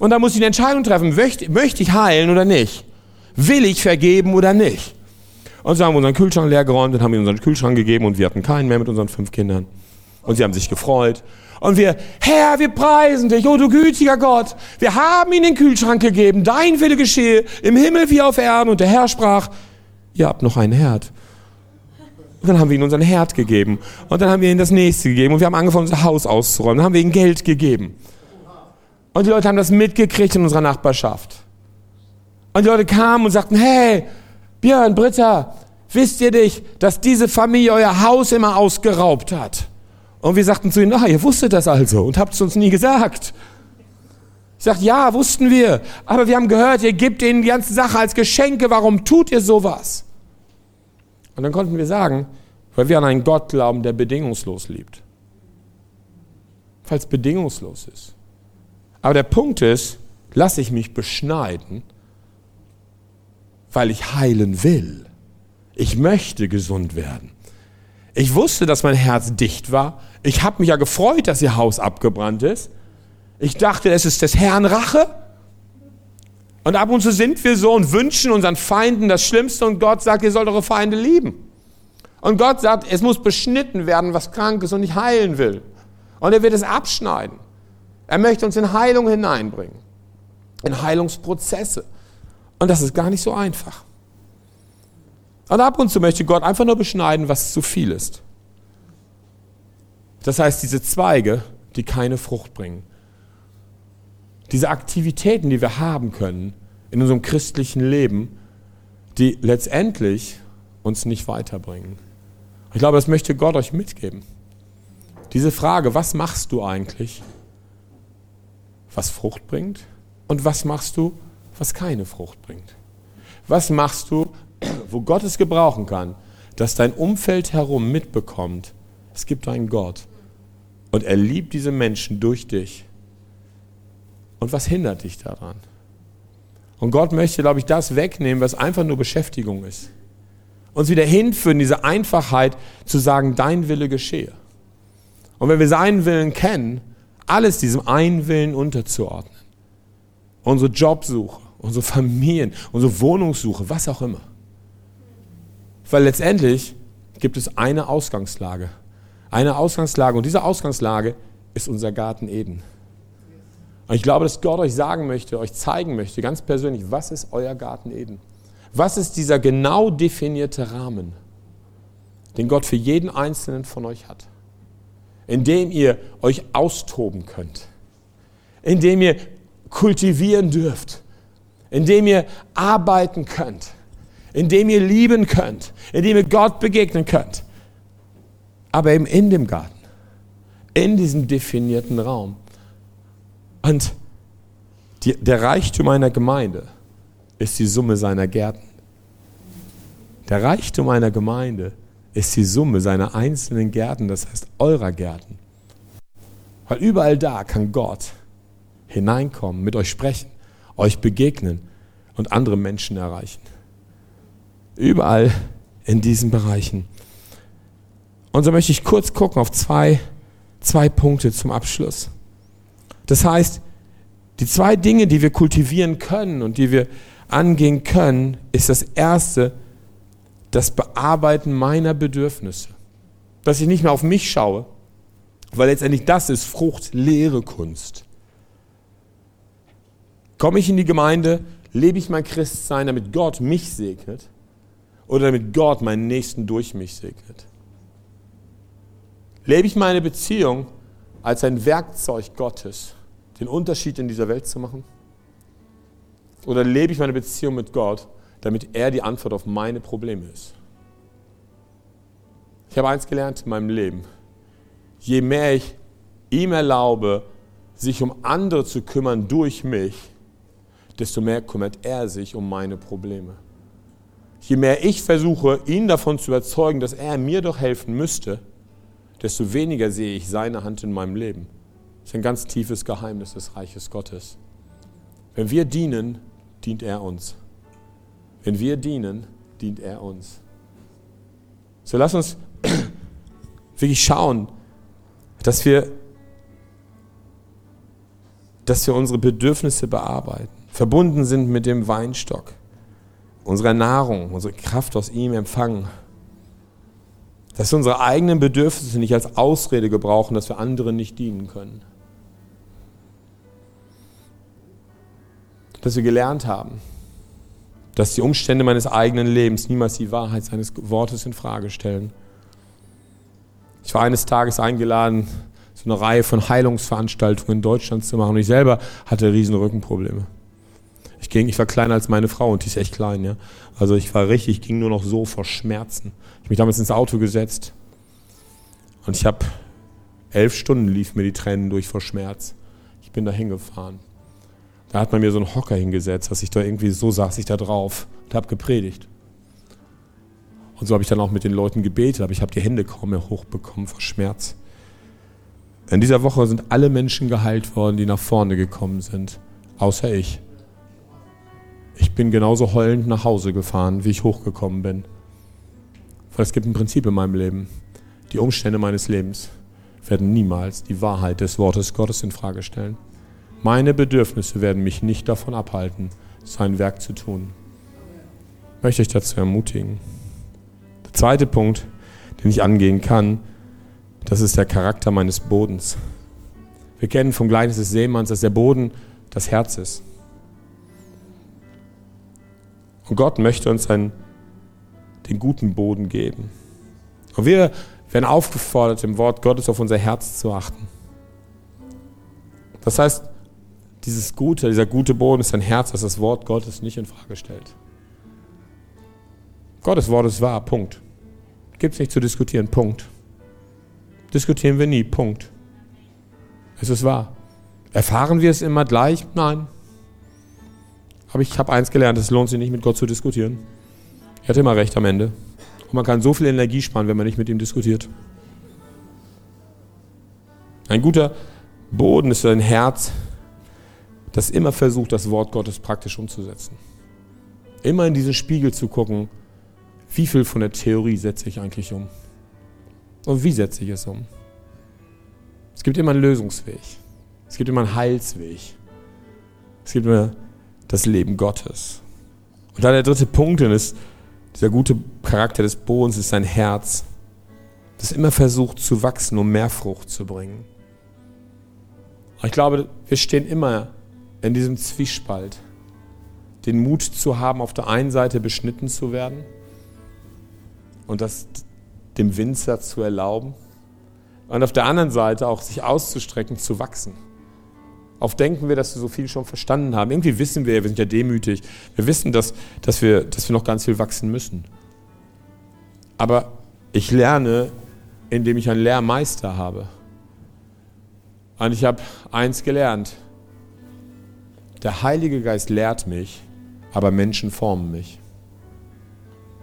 Und dann muss ich eine Entscheidung treffen, möchte, möchte ich heilen oder nicht? Will ich vergeben oder nicht? Und so haben wir unseren Kühlschrank leer geräumt und haben ihm unseren Kühlschrank gegeben und wir hatten keinen mehr mit unseren fünf Kindern. Und sie haben sich gefreut. Und wir, Herr, wir preisen dich, oh du gütiger Gott. Wir haben ihnen den Kühlschrank gegeben, dein Wille geschehe, im Himmel wie auf Erden. Und der Herr sprach, ihr habt noch einen Herd. Und dann haben wir ihnen unseren Herd gegeben. Und dann haben wir ihnen das nächste gegeben. Und wir haben angefangen, unser Haus auszuräumen. Dann haben wir ihnen Geld gegeben. Und die Leute haben das mitgekriegt in unserer Nachbarschaft. Und die Leute kamen und sagten, hey, Björn, Britta, wisst ihr nicht, dass diese Familie euer Haus immer ausgeraubt hat? Und wir sagten zu ihnen, ah, ihr wusstet das also und habt es uns nie gesagt. Ich sagte, ja, wussten wir, aber wir haben gehört, ihr gebt ihnen die ganze Sache als Geschenke, warum tut ihr sowas? Und dann konnten wir sagen, weil wir an einen Gott glauben, der bedingungslos liebt. Es bedingungslos ist. Aber der Punkt ist, lasse ich mich beschneiden, weil ich heilen will. Ich möchte gesund werden. Ich wusste, dass mein Herz dicht war. Ich habe mich ja gefreut, dass ihr Haus abgebrannt ist. Ich dachte, es ist des Herrn Rache. Und ab und zu sind wir so und wünschen unseren Feinden das Schlimmste und Gott sagt, ihr sollt eure Feinde lieben. Und Gott sagt, es muss beschnitten werden, was krank ist und nicht heilen will. Und er wird es abschneiden. Er möchte uns in Heilung hineinbringen, in Heilungsprozesse. Und das ist gar nicht so einfach. Und ab und zu möchte Gott einfach nur beschneiden, was zu viel ist. Das heißt, diese Zweige, die keine Frucht bringen. Diese Aktivitäten, die wir haben können in unserem christlichen Leben, die letztendlich uns nicht weiterbringen. Ich glaube, das möchte Gott euch mitgeben. Diese Frage, was machst du eigentlich, was Frucht bringt? Und was machst du, was keine Frucht bringt? Was machst du, wo Gott es gebrauchen kann, dass dein Umfeld herum mitbekommt, es gibt einen Gott und er liebt diese Menschen durch dich. Und was hindert dich daran? Und Gott möchte, glaube ich, das wegnehmen, was einfach nur Beschäftigung ist uns wieder hinführen, diese Einfachheit zu sagen, dein Wille geschehe. Und wenn wir seinen Willen kennen, alles diesem einen Willen unterzuordnen. Unsere Jobsuche, unsere Familien, unsere Wohnungssuche, was auch immer. Weil letztendlich gibt es eine Ausgangslage. Eine Ausgangslage und diese Ausgangslage ist unser Garten Eden. Und ich glaube, dass Gott euch sagen möchte, euch zeigen möchte, ganz persönlich, was ist euer Garten Eden? Was ist dieser genau definierte Rahmen, den Gott für jeden einzelnen von euch hat? In dem ihr euch austoben könnt, in dem ihr kultivieren dürft, in dem ihr arbeiten könnt, in dem ihr lieben könnt, in dem ihr Gott begegnen könnt. Aber eben in dem Garten, in diesem definierten Raum. Und die, der Reichtum einer Gemeinde, ist die Summe seiner Gärten. Der Reichtum einer Gemeinde ist die Summe seiner einzelnen Gärten, das heißt eurer Gärten. Weil überall da kann Gott hineinkommen, mit euch sprechen, euch begegnen und andere Menschen erreichen. Überall in diesen Bereichen. Und so möchte ich kurz gucken auf zwei, zwei Punkte zum Abschluss. Das heißt, die zwei Dinge, die wir kultivieren können und die wir angehen können, ist das Erste, das Bearbeiten meiner Bedürfnisse. Dass ich nicht mehr auf mich schaue, weil letztendlich das ist Frucht, Lehre, Kunst. Komme ich in die Gemeinde, lebe ich mein Christsein, damit Gott mich segnet oder damit Gott meinen Nächsten durch mich segnet? Lebe ich meine Beziehung als ein Werkzeug Gottes, den Unterschied in dieser Welt zu machen? Oder lebe ich meine Beziehung mit Gott, damit er die Antwort auf meine Probleme ist? Ich habe eins gelernt in meinem Leben. Je mehr ich ihm erlaube, sich um andere zu kümmern durch mich, desto mehr kümmert er sich um meine Probleme. Je mehr ich versuche, ihn davon zu überzeugen, dass er mir doch helfen müsste, desto weniger sehe ich seine Hand in meinem Leben. Ist ein ganz tiefes Geheimnis des Reiches Gottes. Wenn wir dienen, dient er uns. Wenn wir dienen, dient er uns. So lass uns wirklich schauen, dass wir, dass wir unsere Bedürfnisse bearbeiten, verbunden sind mit dem Weinstock, unserer Nahrung, unsere Kraft aus ihm empfangen. Dass wir unsere eigenen Bedürfnisse nicht als Ausrede gebrauchen, dass wir anderen nicht dienen können. Dass wir gelernt haben, dass die Umstände meines eigenen Lebens niemals die Wahrheit seines Wortes in Frage stellen. Ich war eines Tages eingeladen so eine Reihe von Heilungsveranstaltungen in Deutschland zu machen. Und ich selber hatte riesen Rückenprobleme. Ich ging, ich war kleiner als meine Frau und die ist echt klein, ja. Also ich war richtig, ich ging nur noch so vor Schmerzen. Ich habe mich damals ins Auto gesetzt und ich habe elf Stunden lief mir die Tränen durch vor Schmerz. Ich bin da hingefahren. Da hat man mir so einen Hocker hingesetzt, dass ich da irgendwie so saß ich da drauf und habe gepredigt. Und so habe ich dann auch mit den Leuten gebetet, aber ich habe die Hände kaum mehr hochbekommen vor Schmerz. In dieser Woche sind alle Menschen geheilt worden, die nach vorne gekommen sind, außer ich. Ich bin genauso heulend nach Hause gefahren, wie ich hochgekommen bin. Weil es gibt ein Prinzip in meinem Leben. Die Umstände meines Lebens werden niemals die Wahrheit des Wortes Gottes in Frage stellen. Meine Bedürfnisse werden mich nicht davon abhalten, sein Werk zu tun. Ich möchte ich dazu ermutigen. Der zweite Punkt, den ich angehen kann, das ist der Charakter meines Bodens. Wir kennen vom Gleichnis des Seemanns, dass der Boden das Herz ist. Und Gott möchte uns einen, den guten Boden geben. Und wir werden aufgefordert, im Wort Gottes auf unser Herz zu achten. Das heißt, dieses Gute, dieser gute Boden ist ein Herz, das das Wort Gottes nicht in Frage stellt. Gottes Wort ist wahr, Punkt. Gibt es nicht zu diskutieren, Punkt. Diskutieren wir nie, Punkt. Es ist wahr. Erfahren wir es immer gleich? Nein. Aber ich habe eins gelernt, es lohnt sich nicht mit Gott zu diskutieren. Er hat immer recht am Ende. Und man kann so viel Energie sparen, wenn man nicht mit ihm diskutiert. Ein guter Boden ist ein Herz, das immer versucht, das Wort Gottes praktisch umzusetzen. Immer in diesen Spiegel zu gucken, wie viel von der Theorie setze ich eigentlich um? Und wie setze ich es um? Es gibt immer einen Lösungsweg. Es gibt immer einen Heilsweg. Es gibt immer das Leben Gottes. Und dann der dritte Punkt ist, dieser gute Charakter des Bodens ist sein Herz, das immer versucht zu wachsen, um mehr Frucht zu bringen. Und ich glaube, wir stehen immer in diesem Zwiespalt, den Mut zu haben, auf der einen Seite beschnitten zu werden und das dem Winzer zu erlauben und auf der anderen Seite auch sich auszustrecken, zu wachsen. Oft denken wir, dass wir so viel schon verstanden haben. Irgendwie wissen wir, wir sind ja demütig. Wir wissen, dass, dass, wir, dass wir noch ganz viel wachsen müssen. Aber ich lerne, indem ich einen Lehrmeister habe. Und ich habe eins gelernt. Der Heilige Geist lehrt mich, aber Menschen formen mich.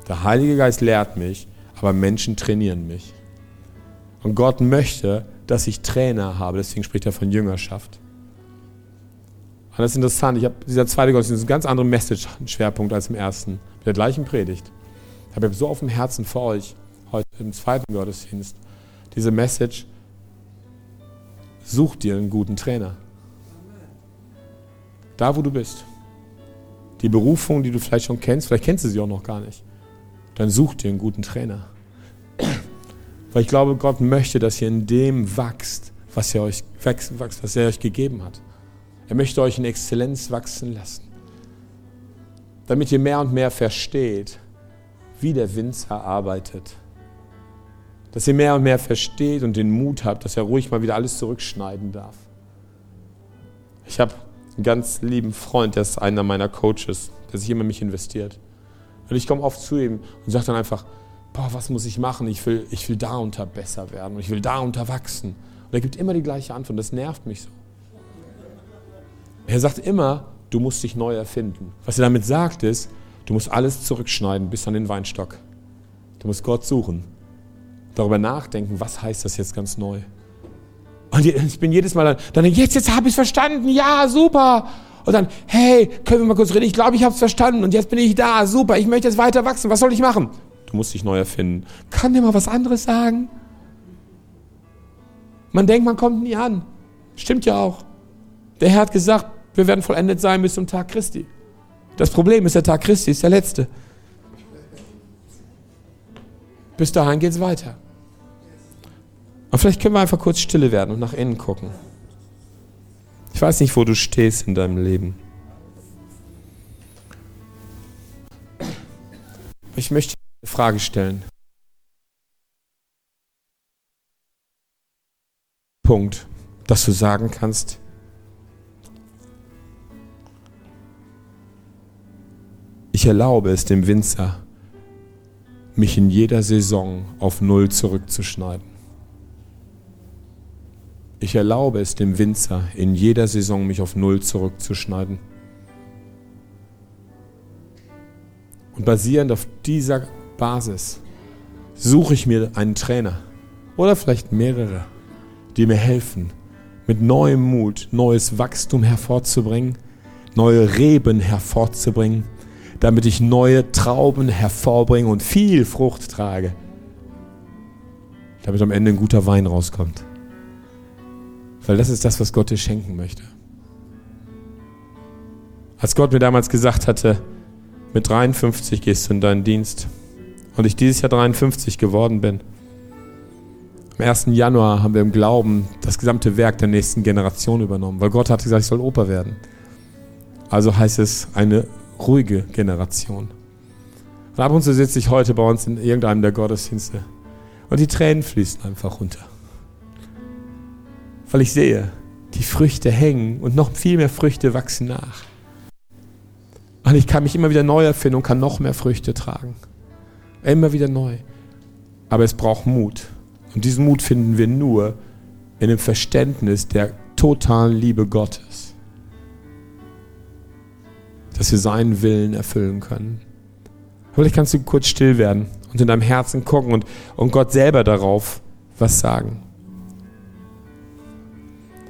Der Heilige Geist lehrt mich, aber Menschen trainieren mich. Und Gott möchte, dass ich Trainer habe, deswegen spricht er von Jüngerschaft. Und das ist interessant. Ich habe dieser zweite Gottesdienst einen ganz anderen Message-Schwerpunkt als im ersten. Mit der gleichen Predigt. Ich habe so auf dem Herzen für euch, heute im zweiten Gottesdienst, diese Message. Such dir einen guten Trainer. Da, wo du bist. Die Berufung, die du vielleicht schon kennst, vielleicht kennst du sie auch noch gar nicht. Dann such dir einen guten Trainer. Weil ich glaube, Gott möchte, dass ihr in dem wachst, was er euch, wächst, was er euch gegeben hat. Er möchte euch in Exzellenz wachsen lassen, damit ihr mehr und mehr versteht, wie der Winzer arbeitet. Dass ihr mehr und mehr versteht und den Mut habt, dass er ruhig mal wieder alles zurückschneiden darf. Ich habe einen ganz lieben Freund, der ist einer meiner Coaches, der sich immer in mich investiert. Und ich komme oft zu ihm und sage dann einfach, boah, was muss ich machen? Ich will, ich will darunter besser werden und ich will darunter wachsen. Und er gibt immer die gleiche Antwort. Das nervt mich so. Er sagt immer, du musst dich neu erfinden. Was er damit sagt ist, du musst alles zurückschneiden bis an den Weinstock. Du musst Gott suchen. Darüber nachdenken, was heißt das jetzt ganz neu? Und ich bin jedes Mal dann, dann jetzt, jetzt habe ich es verstanden, ja, super. Und dann, hey, können wir mal kurz reden? Ich glaube, ich habe es verstanden und jetzt bin ich da, super, ich möchte jetzt weiter wachsen, was soll ich machen? Du musst dich neu erfinden. Kann dir mal was anderes sagen? Man denkt, man kommt nie an. Stimmt ja auch. Der Herr hat gesagt, wir werden vollendet sein bis zum Tag Christi. Das Problem ist, der Tag Christi ist der letzte. Bis dahin geht es weiter. Und vielleicht können wir einfach kurz stille werden und nach innen gucken. Ich weiß nicht, wo du stehst in deinem Leben. Ich möchte eine Frage stellen. Punkt, dass du sagen kannst, ich erlaube es dem Winzer, mich in jeder Saison auf Null zurückzuschneiden. Ich erlaube es dem Winzer, in jeder Saison mich auf Null zurückzuschneiden. Und basierend auf dieser Basis suche ich mir einen Trainer oder vielleicht mehrere, die mir helfen, mit neuem Mut neues Wachstum hervorzubringen, neue Reben hervorzubringen, damit ich neue Trauben hervorbringe und viel Frucht trage, damit am Ende ein guter Wein rauskommt. Weil das ist das, was Gott dir schenken möchte. Als Gott mir damals gesagt hatte, mit 53 gehst du in deinen Dienst und ich dieses Jahr 53 geworden bin, am 1. Januar haben wir im Glauben das gesamte Werk der nächsten Generation übernommen, weil Gott hat gesagt, ich soll Opa werden. Also heißt es eine ruhige Generation. Und ab und zu sitze ich heute bei uns in irgendeinem der Gottesdienste und die Tränen fließen einfach runter weil ich sehe, die Früchte hängen und noch viel mehr Früchte wachsen nach. Und ich kann mich immer wieder neu erfinden und kann noch mehr Früchte tragen. Immer wieder neu. Aber es braucht Mut. Und diesen Mut finden wir nur in dem Verständnis der totalen Liebe Gottes. Dass wir seinen Willen erfüllen können. Vielleicht kannst du kurz still werden und in deinem Herzen gucken und, und Gott selber darauf was sagen.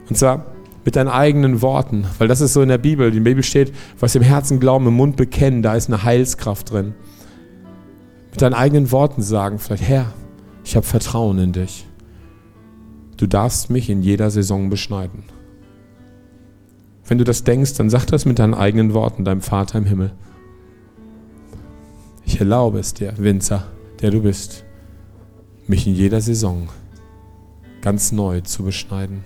Und zwar mit deinen eigenen Worten, weil das ist so in der Bibel. Der Bibel steht, was im Herzen glauben, im Mund bekennen, da ist eine Heilskraft drin. Mit deinen eigenen Worten sagen, vielleicht, Herr, ich habe Vertrauen in dich. Du darfst mich in jeder Saison beschneiden. Wenn du das denkst, dann sag das mit deinen eigenen Worten, deinem Vater im Himmel. Ich erlaube es dir, Winzer, der du bist, mich in jeder Saison ganz neu zu beschneiden.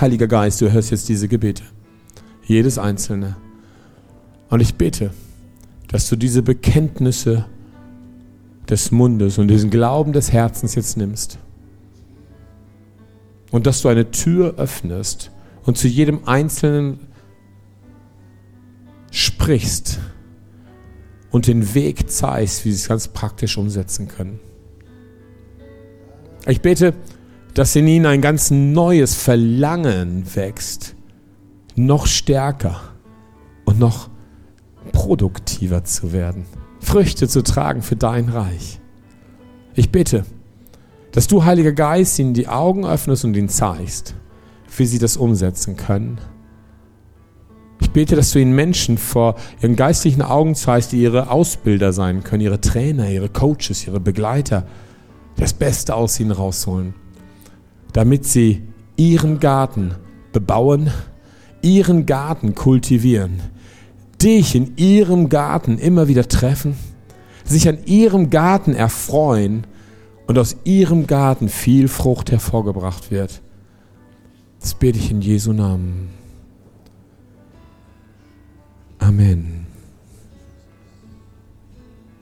Heiliger Geist, du hörst jetzt diese Gebete. Jedes einzelne. Und ich bete, dass du diese Bekenntnisse des Mundes und diesen Glauben des Herzens jetzt nimmst. Und dass du eine Tür öffnest und zu jedem Einzelnen sprichst und den Weg zeigst, wie sie es ganz praktisch umsetzen können. Ich bete, dass in ihnen ein ganz neues Verlangen wächst, noch stärker und noch produktiver zu werden, Früchte zu tragen für dein Reich. Ich bitte, dass du, Heiliger Geist, ihnen die Augen öffnest und ihnen zeigst, wie sie das umsetzen können. Ich bete, dass du ihnen Menschen vor ihren geistlichen Augen zeigst, die ihre Ausbilder sein können, ihre Trainer, ihre Coaches, ihre Begleiter, das Beste aus ihnen rausholen damit sie ihren Garten bebauen, ihren Garten kultivieren, dich in ihrem Garten immer wieder treffen, sich an ihrem Garten erfreuen und aus ihrem Garten viel Frucht hervorgebracht wird. Das bete ich in Jesu Namen. Amen.